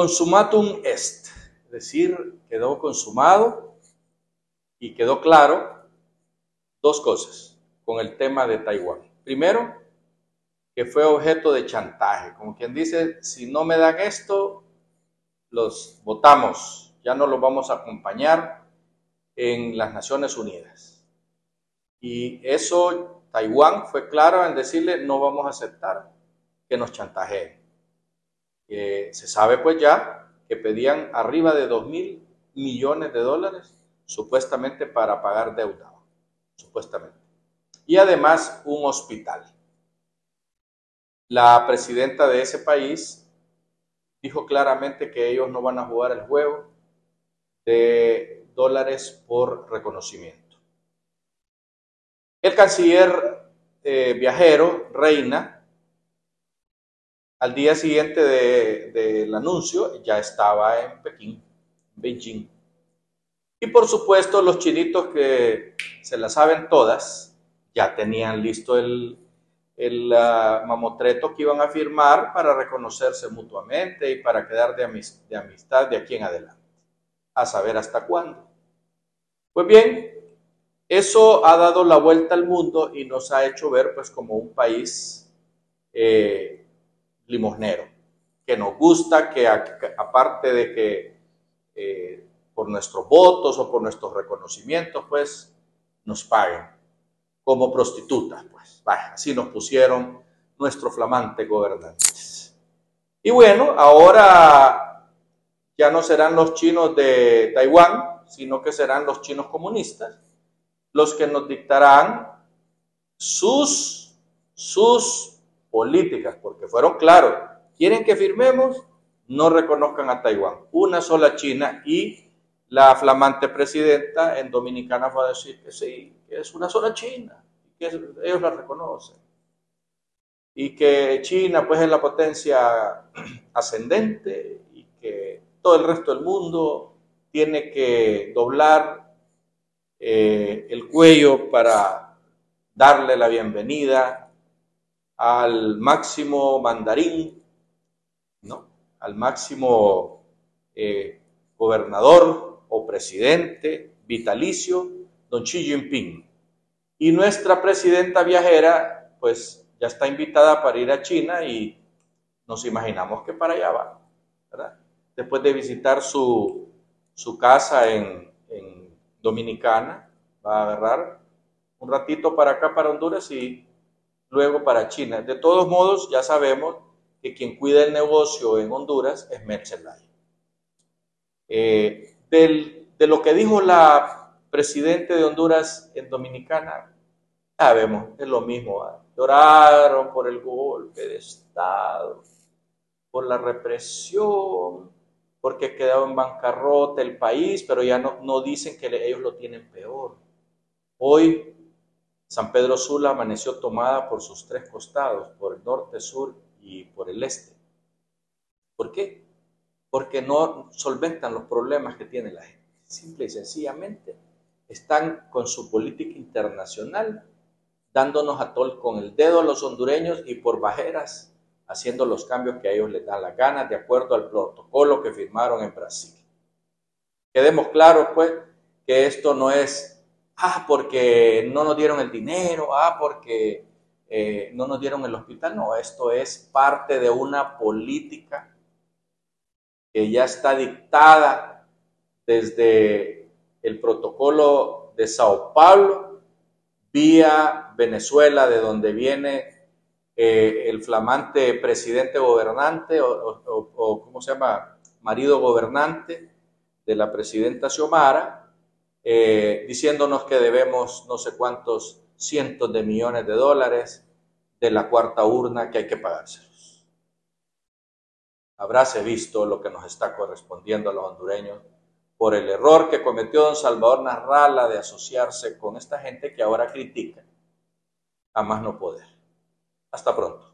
consumatum est, es decir, quedó consumado y quedó claro dos cosas con el tema de Taiwán. Primero, que fue objeto de chantaje, como quien dice, si no me dan esto, los votamos, ya no los vamos a acompañar en las Naciones Unidas. Y eso, Taiwán fue claro en decirle, no vamos a aceptar que nos chantajeen. Se sabe pues ya que pedían arriba de 2 mil millones de dólares supuestamente para pagar deuda, supuestamente. Y además un hospital. La presidenta de ese país dijo claramente que ellos no van a jugar el juego de dólares por reconocimiento. El canciller eh, viajero, Reina, al día siguiente del anuncio ya estaba en Pekín, Beijing. Y por supuesto los chinitos que se la saben todas, ya tenían listo el, el uh, mamotreto que iban a firmar para reconocerse mutuamente y para quedar de, de amistad de aquí en adelante. A saber hasta cuándo. Pues bien, eso ha dado la vuelta al mundo y nos ha hecho ver pues como un país eh, limosnero, que nos gusta que aparte de que eh, por nuestros votos o por nuestros reconocimientos pues nos paguen como prostitutas, pues. así nos pusieron nuestros flamantes gobernantes. Y bueno, ahora ya no serán los chinos de Taiwán, sino que serán los chinos comunistas los que nos dictarán sus, sus políticas, porque fueron claros, quieren que firmemos, no reconozcan a Taiwán, una sola China y la flamante presidenta en Dominicana fue a decir que sí, que es una sola China, que ellos la reconocen. Y que China pues es la potencia ascendente y que todo el resto del mundo tiene que doblar eh, el cuello para darle la bienvenida al máximo mandarín, ¿no? al máximo eh, gobernador o presidente vitalicio, don Xi Jinping. Y nuestra presidenta viajera, pues ya está invitada para ir a China y nos imaginamos que para allá va, ¿verdad? Después de visitar su, casa en, en Dominicana, va a agarrar un ratito para acá, para Honduras y luego para China. De todos modos, ya sabemos que quien cuida el negocio en Honduras es Merchelay. Eh, de lo que dijo la presidente de Honduras en Dominicana, sabemos, es lo mismo. Lloraron por el golpe de Estado, por la represión, porque quedó en bancarrota el país, pero ya no, no dicen que ellos lo tienen peor. Hoy San Pedro Sula amaneció tomada por sus tres costados, por el norte, sur y por el este. ¿Por qué? porque no solventan los problemas que tiene la gente. Simple y sencillamente están con su política internacional dándonos a con el dedo a los hondureños y por bajeras haciendo los cambios que a ellos les dan la gana de acuerdo al protocolo que firmaron en Brasil. Quedemos claros, pues, que esto no es, ah, porque no nos dieron el dinero, ah, porque eh, no nos dieron el hospital, no, esto es parte de una política que ya está dictada desde el protocolo de Sao Paulo vía Venezuela, de donde viene eh, el flamante presidente gobernante o, ¿cómo se llama? Marido gobernante de la presidenta Xiomara, eh, diciéndonos que debemos no sé cuántos cientos de millones de dólares de la cuarta urna que hay que pagarse habráse visto lo que nos está correspondiendo a los hondureños por el error que cometió don Salvador Narrala de asociarse con esta gente que ahora critica a más no poder. Hasta pronto.